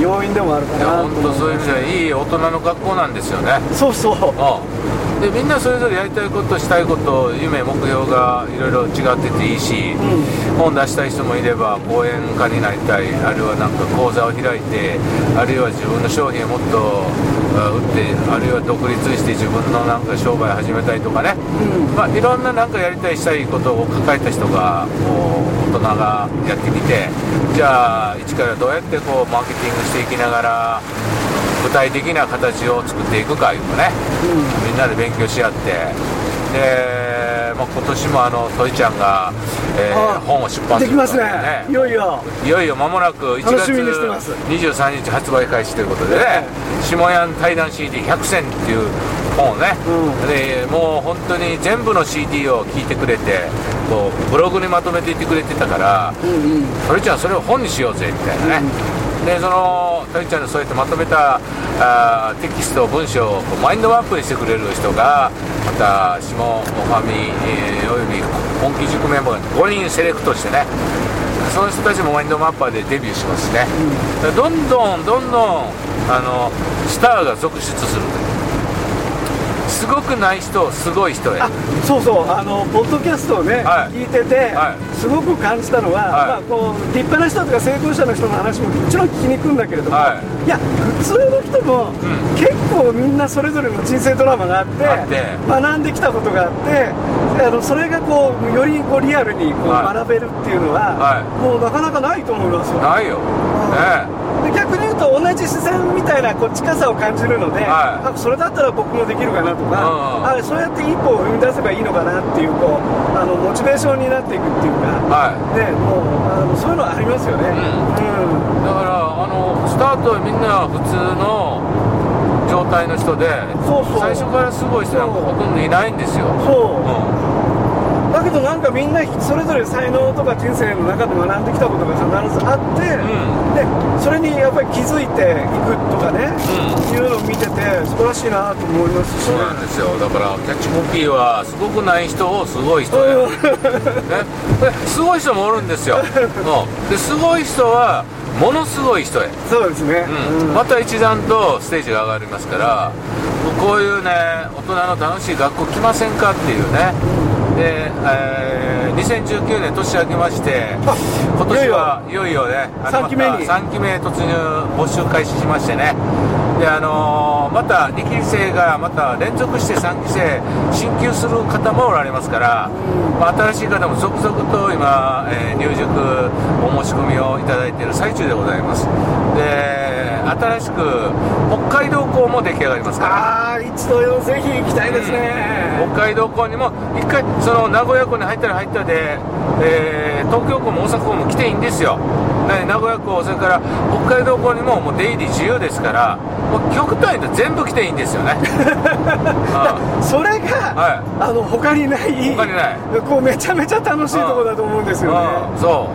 要因でもあるかいやな本当そういう意味ではいい大人の学校なんですよね。そうそう。うんでみんなそれぞれやりたいことしたいこと夢目標がいろいろ違ってていいし、本出したい人もいれば講演家になりたいあるいはなんか講座を開いてあるいは自分の商品をもっとあ売ってあるいは独立して自分のなんか商売始めたいとかね、まあ、いろんななんかやりたいしたいことを抱えた人がこう大人がやってきてじゃあ一からどうやってこうマーケティングしていきながら具体的な形を作っていくかいうのね、みんなで勉強し合って。で、まあ、今年もあのトイちゃんが、えーあ本を出版するできますね。いよいよ。いよいよ間もなく1月楽しみにしてます。23日発売開始ということでね「下屋対談 CD100 選」っていう本をね、うでもう本当に全部の CD を聞いてくれてこうブログにまとめていってくれてたからうんうん「トイちゃんそれを本にしようぜ」みたいなね、でそのトイちゃんのそうやってまとめたあーテキスト文章をマインドマップにしてくれる人がまた下ファミ、えーおよび本気塾メンバー5人セレクトしてねその人たちもマインドマッパーでデビューしますね、どんどんどんどんあのスターが続出するすごくない人をすごい人へ。あそうそう。あのポッドキャストをね、はい。聞いてて、はい。すごく感じたのは、はい。まあ、こう立派な人とか成功者の人の話ももちろん聞きに行くんだけれども、はい。や普通の人も、ん。結構みんなそれぞれの人生ドラマがあって学んできたことがあってであのそれがこうよりこうリアルにこうはい。学べるっていうのは、はい。もうなかなかないと思いますよ。ないよ、ねで逆に言うと同じ視線みたいなこう近さを感じるので、はい。あそれだったら僕もできるかなとか、うんあそうやって一歩を踏み出せばいいのかなっていうこうあのモチベーションになっていくっていうか、はい。ね、もうあのそういうのありますよね。うん。だからあのスタートはみんな普通の状態の人でそうそう。最初からすごい人なんかほとんどいないんですよ、そう。うだけどなんかみんなそれぞれ才能とか人生の中で学んできたことが必ずあって、ん。でそれにやっぱり気づいていくとかね、ういうのを見てて素晴らしいなと思いますし。そうなんですよ。だからキャッチコピーはすごくない人をすごい人へ、ね、ですごい人もおるんですよ、う。ん、ですごい人はものすごい人へ、そうですね、うん。また一段とステージが上がりますからこういうね大人の楽しい学校来ませんかっていうねで、えー2019年年明けましてあ今年はいよ。いよねあの三期目に。また3期目突入募集開始しましてね。であのーまた2期生がまた連続して3期生進級する方もおられますから、まあ、新しい方も続々と今、えー入塾お申し込みをいただいている最中でございます。で新しく北海道校も出来上がりますから。ああ一度ぜひ行きたいですね、北海道校にも一回その名古屋校に入ったら入ったで、えー東京校も大阪校も来ていいんですよ。ね名古屋校それから北海道校にももう出入り自由ですからもう極端に全部来ていいんですよね。うん。それが、はい。あの他にない他にない。こうめちゃめちゃ楽しいところだと思うんですよね、うん。そ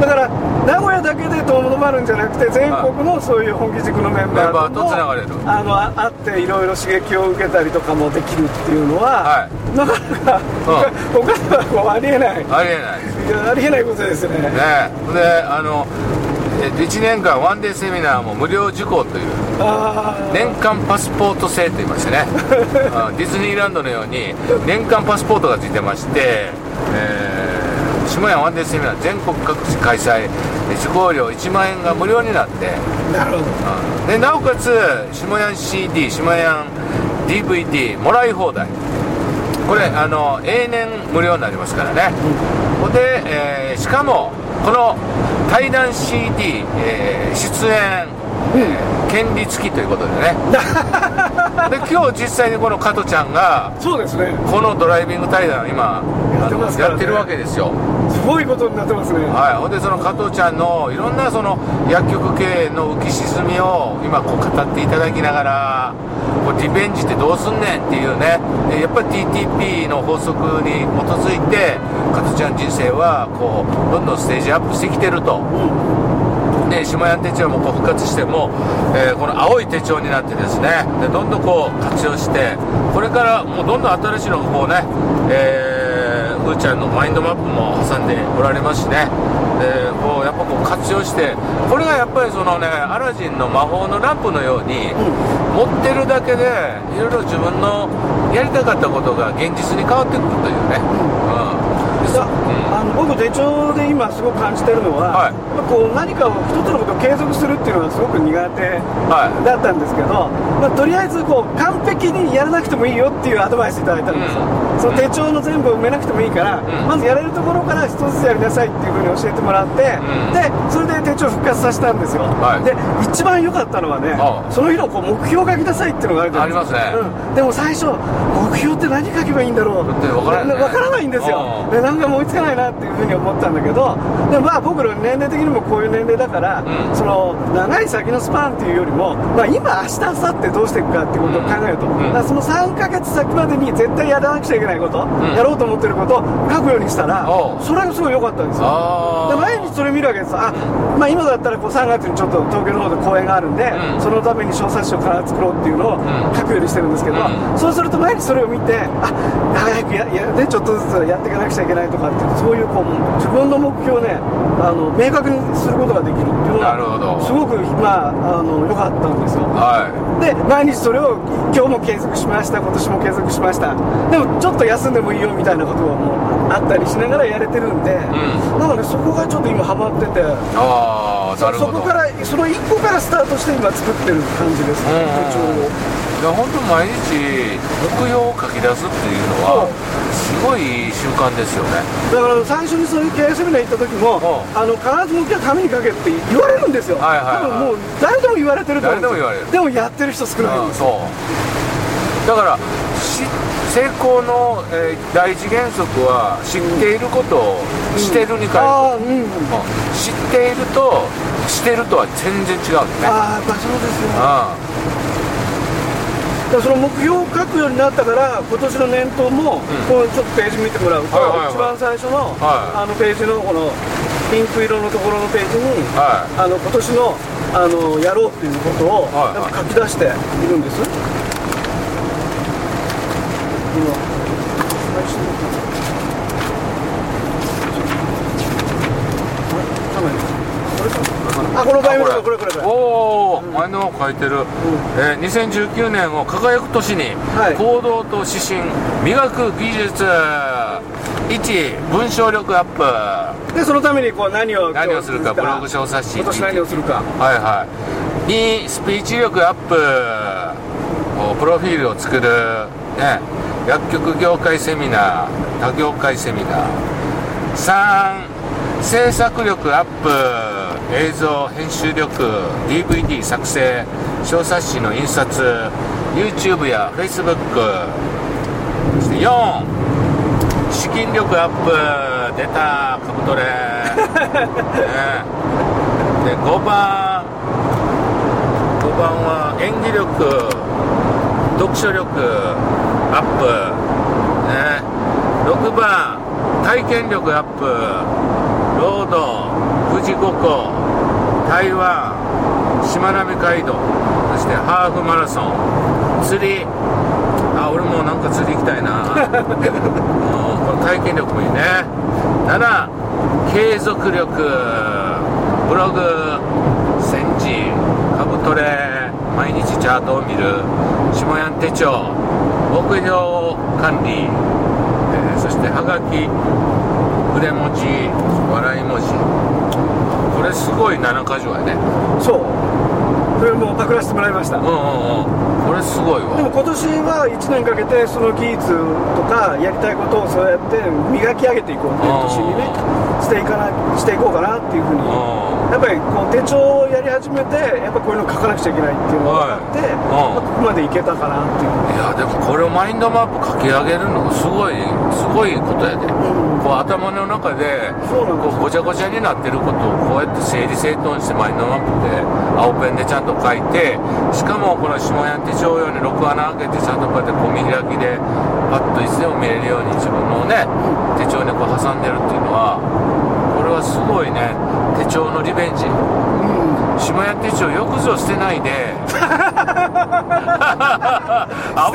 だから名古屋だけでとどまるんじゃなくて全国のそういう本気塾のメンバーともつながれる。あのあ会っていろいろ刺激を受けたりとかもできるっていうのは、はなかなか、他ではこうありえない。いうありえない。やありえないことですね。ねであのえ1年間ワンデーセミナーも無料受講という年間パスポート制と言いましてね。あディズニーランドのように年間パスポートがついてまして、えー下屋ワンデーセミナー全国各地開催で受講料1万円が無料になって、なるほど。うん。でなおかつ下屋 CD 下屋 DVD もらい放題。これあの永年無料になりますからね、ほんで、えーしかもこの対談 CD、えー出演、えー権利付きということでね。で 今日実際にこの加トちゃんがそうですね。このドライビング対談を今やってね。やってるわけですよ。すごいことになってますね。はい、ほんでその加藤ちゃんのいろんなその薬局経営の浮き沈みを今こう語っていただきながらこうリベンジってどうすんねんっていうね。でやっぱり TTP の法則に基づいて加藤ちゃん人生はこうどんどんステージアップしてきてると。で下屋手帳もこう復活しても、えーこの青い手帳になってですねでどんどんこう活用してこれからもうどんどん新しいのがこうね、えー、うーちゃんのマインドマップも挟んでおられますしね。でこうやっぱこう活用してこれがやっぱりそのねアラジンの魔法のランプのように、持ってるだけでいろいろ自分のやりたかったことが現実に変わってくるというね、うんだあの僕手帳で今すごく感じてるのは、はい。こう何かを一つのことを継続するっていうのがすごく苦手はい。だったんですけど、まあ、とりあえずこう完璧にやらなくてもいいよっていうアドバイスいただいたんですよ、うんその手帳の全部を埋めなくてもいいから、ん。まずやれるところから一つずつやりなさいっていうふうに教えてもらって、うん。でそれで手帳復活させたんですよ、はい。で一番良かったのはねその日のこう目標を書きなさいっていうのがあるじゃないですかありますね。うん、でも最初目標って何書けばいいんだろう？だって分からんね。わからないんですよ。でなんか思いつかないなっていうふうに思ったんだけどでもまあ僕の年齢的にもこういう年齢だから、うん。その長い先のスパンっていうよりも、まあ、今明日明後日どうしていくかっていうことを考えると、うん。その3ヶ月先までに絶対やらなくちゃいけないこと、ん。やろうと思ってることを書くようにしたらそれがすごい良かったんですよ。あで毎日それ見るわけですあ、まあ、今だったらこう3月にちょっと東京の方で公演があるんで、うん。そのために小冊子を必ず作ろうっていうのをん。書くようにしてるんですけど、うん。そうすると毎日それを見てあ早くやや、ね、ちょっとずつやっていかなくちゃいけないとかっていうそういうこう自分の目標をねあの明確にすることができるっていうのはすごくまああの良かったんですよ。はい。で毎日それを今日も継続しました今年も継続しました。でもちょっと休んでもいいよみたいなことがもうあったりしながらやれてるんで、ん。なのでそこがちょっと今ハマってて。ああなるほど。そこからその1個からスタートして今作ってる感じです、うん。手帳をいや本当毎日目標を書き出すっていうのはすごい習慣ですよね。だから最初にそういう経営セミナー行った時もうん。あの必ず目標紙に書けって言われるんですよ、はいはいはい。多分もう誰でも言われてると思うんですよ。誰でも言われる。でもやってる人少ないんですうんそう。だからし成功の、えー第一原則は知っていることをしてるに変える、うん。うん知っているとしてるとは全然違うんだね。ああやっぱそうですよあだからその目標を書くようになったから今年の年頭も、こうちょっとページ見てもらうと、はいはいはい。一番最初の,、はい。あのページのこのピンク色のところのページに、はあの今年のあのやろうっていうことを、はい。はい書き出しているんですあこの場合もこれ。これこれおお、前の書いてる、えー2019年を輝く年に、はい。行動と指針磨く技術。1文章力アップ。でそのためにこう何を何をするかブログ小冊子今年何をするか。はいはい。2スピーチ力アップ。おプロフィールを作る、ね、薬局業界セミナー他業界セミナー。3制作力アップ映像編集力 DVD 作成小冊子の印刷 YouTube や Facebook そして4資金力アップ出たカブトレ、ね、で5番。5番は演技力読書力アップ、ね、6番体験力アップ。ロード富士五湖。台湾しまなみ海道。そしてハーフマラソン。釣り。あ俺もなんか釣り行きたいな。うんこの体験力もいいね。7継続力。ブログ。戦時カブトレ。毎日チャートを見る。下やん手帳目標管理、えーそしてはがき筆文字笑い文字。これすごい7箇条やね。そう。これもうパクらせてもらいました。うんうんうんこれすごいわ。でも今年は1年かけてその技術とかやりたいことをそうやって磨き上げていこうっていう年にねしていかなしていこうかなっていうふうに。うやっぱりこう手帳をやり始めてやっぱこういうの書かなくちゃいけないっていうのが分かって、はい。うんまあ。ここまでいけたかなっていう。いやでもこれをマインドマップ書き上げるのがすごいすごいことやで、ん。こう頭の中でこうごちゃごちゃになってることをこうやって整理整頓してマインドマップで青ペンでちゃんと書いてしかもこの下やん手帳用に6穴開けてちゃんとこうやって小見開きでパッといつでも見れるように自分のね手帳にこう挟んでるっていうのはこれはすごいね。手帳のリベンジ。下屋手帳よくぞ捨てないで。危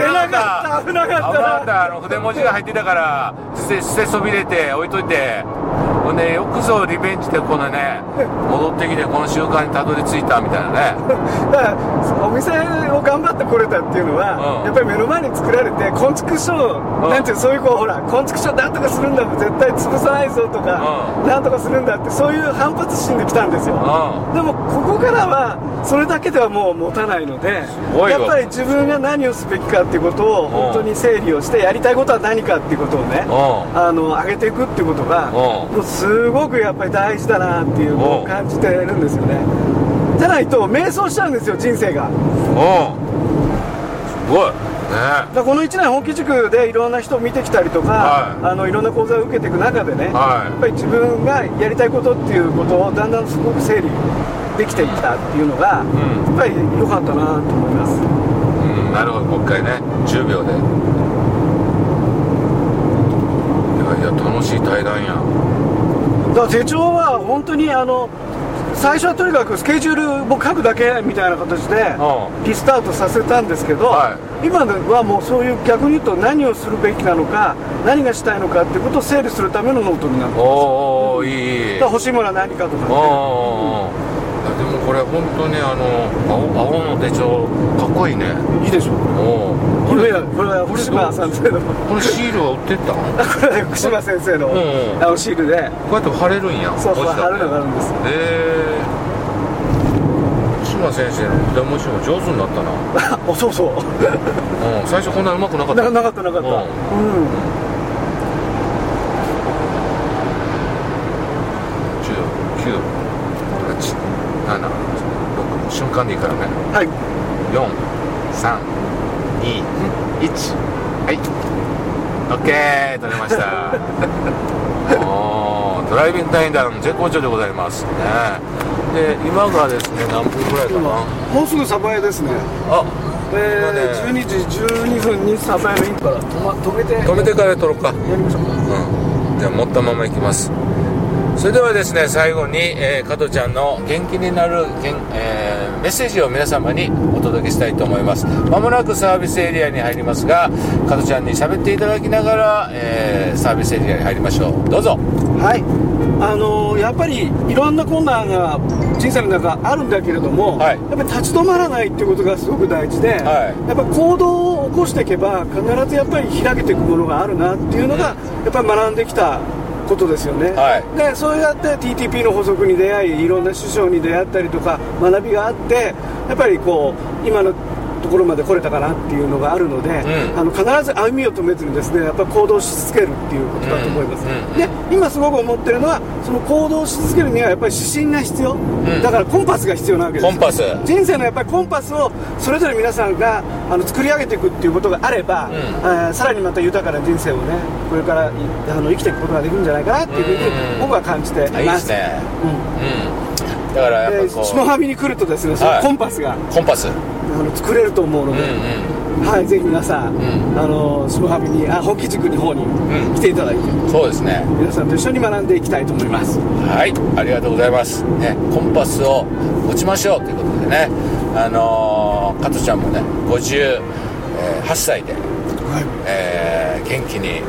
なかった。危なかった。危なかった。あの筆文字が入ってたから捨て捨てそびれて置いといて。うほんでよくぞリベンジでこのね戻ってきてこの習慣にたどり着いたみたいなね。だからお店を頑張ってこれたっていうのは、うん。やっぱり目の前に作られて昆虫書、ん。なんていうそういうこうほら昆虫書なんとかするんだ絶対潰さないぞとか、うなんとかするんだってそういう反発心で来たんですよ、うでもここからはそれだけではもう持たないのでやっぱり自分が何をすべきかっていうことを本当に整理をしてやりたいことは何かっていうことをねうあの上げていくっていうことがうん。もうすごくやっぱり大事だなっていうのを感じてるんですよね。じゃないと迷走しちゃうんですよ人生が。んう。んすごい。ね。だこの1年本気塾でいろんな人を見てきたりとか、はい。い、あのいろんな講座を受けていく中でね、はい。やっぱり自分がやりたいことっていうことをだんだんすごく整理できていったっていうのが、ん。やっぱり良かったなと思います。うん。なるほどもう一回ね。10秒で。いやいや楽しい対談やだから手帳は本当にあの最初はとにかくスケジュールを書くだけみたいな形でうリスタートさせたんですけど、は今ではもうそういう逆に言うと何をするべきなのか何がしたいのかっていうことを整理するためのノートになってます。おおいいものは何かとかねでもこれ本当にあの青青の手帳かっこいいね。いいでしょ。おおこれはこれは福島先生の。このシールは売ってた？ん ここれは福島先生のうあのシールで。うやって貼れるんやそうそう貼るのがあるんです。へえ。福島先生の筆文字も上手になったな。あそうそう。うん。最初こんなうまくなかった。ななかったなかった。うん。うん7 6瞬間でいいからね。はい。4 3 2 1はい。オッケー取れました。ドライビング対談絶好調でございますね。で今がですね何分ぐらいか今な？もうすぐサバエですね。あえー、今ね。12時12分にサバエのインから止,、ま、止めて。止めてから撮ろうか。やりましょう。かうん。じゃあ持ったままいきますそれではですね最後に、えー、加トちゃんの元気になるけん、えーメッセージを皆様にお届けしたいと思います。まもなくサービスエリアに入りますが加トちゃんに喋っていただきながら、えーサービスエリアに入りましょう。どうぞ。はい。あのーやっぱりいろんな困難が人生の中あるんだけれども、はい。やっぱり立ち止まらないっていうことがすごく大事で、はい。やっぱ行動を起こしていけば必ずやっぱり開けていくものがあるなっていうのが、やっぱり学んできたことですよね、はい。でそうやって TTP の補足に出会いいろんな師匠に出会ったりとか学びがあってやっぱりこう今のところまで来れたかなっていうのがあるので、うん。あの必ず歩みを止めずにですねやっぱり行動し続けるっていうことだと思います、うんうんで今すごく思ってるのはその行動し続けるにはやっぱり指針が必要、ん。だからコンパスが必要なわけですコンパス。人生のやっぱりコンパスをそれぞれ皆さんがあの作り上げていくっていうことがあれば、ん。えーさらにまた豊かな人生をねこれからいあの生きていくことができるんじゃないかなっていうふうにうん僕は感じています。あいいですね。うん。だからやっぱでりこ下上に来るとですねそのはい。コンパスが、うコンパス。うんあの作れると思うので、はい、ぜひ皆さん、ん。あの下上にあ本気塾の方にん。来ていただいて、うんそうですね。皆さんと一緒に学んでいきたいと思います。はい、ありがとうございます。ね、コンパスを持ちましょうということでね、あのー、加トちゃんもね、58歳で、えー元気に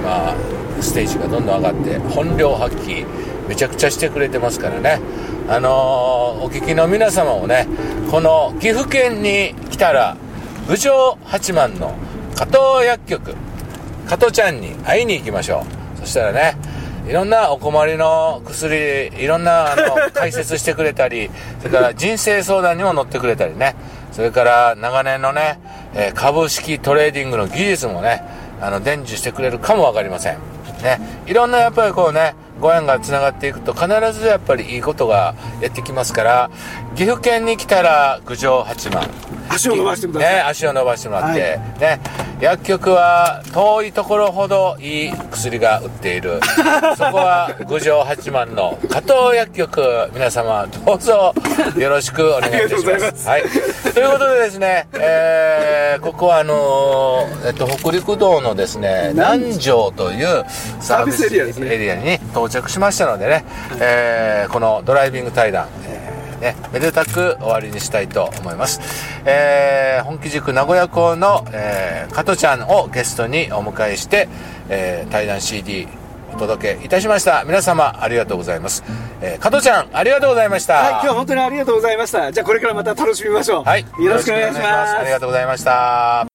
今、ステージがどんどん上がって、本領発揮、めちゃくちゃしてくれてますからね、あのーお聞きの皆様もね、この岐阜県に来たら、郡上八幡の加藤薬局、加トちゃんに会いに行きましょう。そしたらねいろんなお困りの薬いろんなあの 解説してくれたりそれから人生相談にも乗ってくれたりね。それから長年のね、えー株式トレーディングの技術もねあの伝授してくれるかもわかりません。ね。いろんなやっぱりこうねご縁がつながっていくと必ずやっぱりいいことがやってきますから岐阜県に来たら郡上八幡。足を伸ばしてください、ね、足を伸ばしてもらって、はい。ね、薬局は遠いところほどいい薬が売っている。そこは郡上八幡の加藤薬局。皆様どうぞよろしくお願いいたしまます。すはい、ということでですね、えーここはあのーえっと、北陸道のですね南城というサービスエリアに到着しましたのでね、えーこのドライビング対談、えーね、めでたく終わりにしたいと思います。えー本気塾名古屋校の、えー加トちゃんをゲストにお迎えして、えー対談 CD お届けいたしました。皆様ありがとうございます、えー、加藤ちゃんありがとうございました。はい今日は本当にありがとうございました。じゃあこれからまた楽しみましょう。はい。よろしくお願いします。ありがとうございました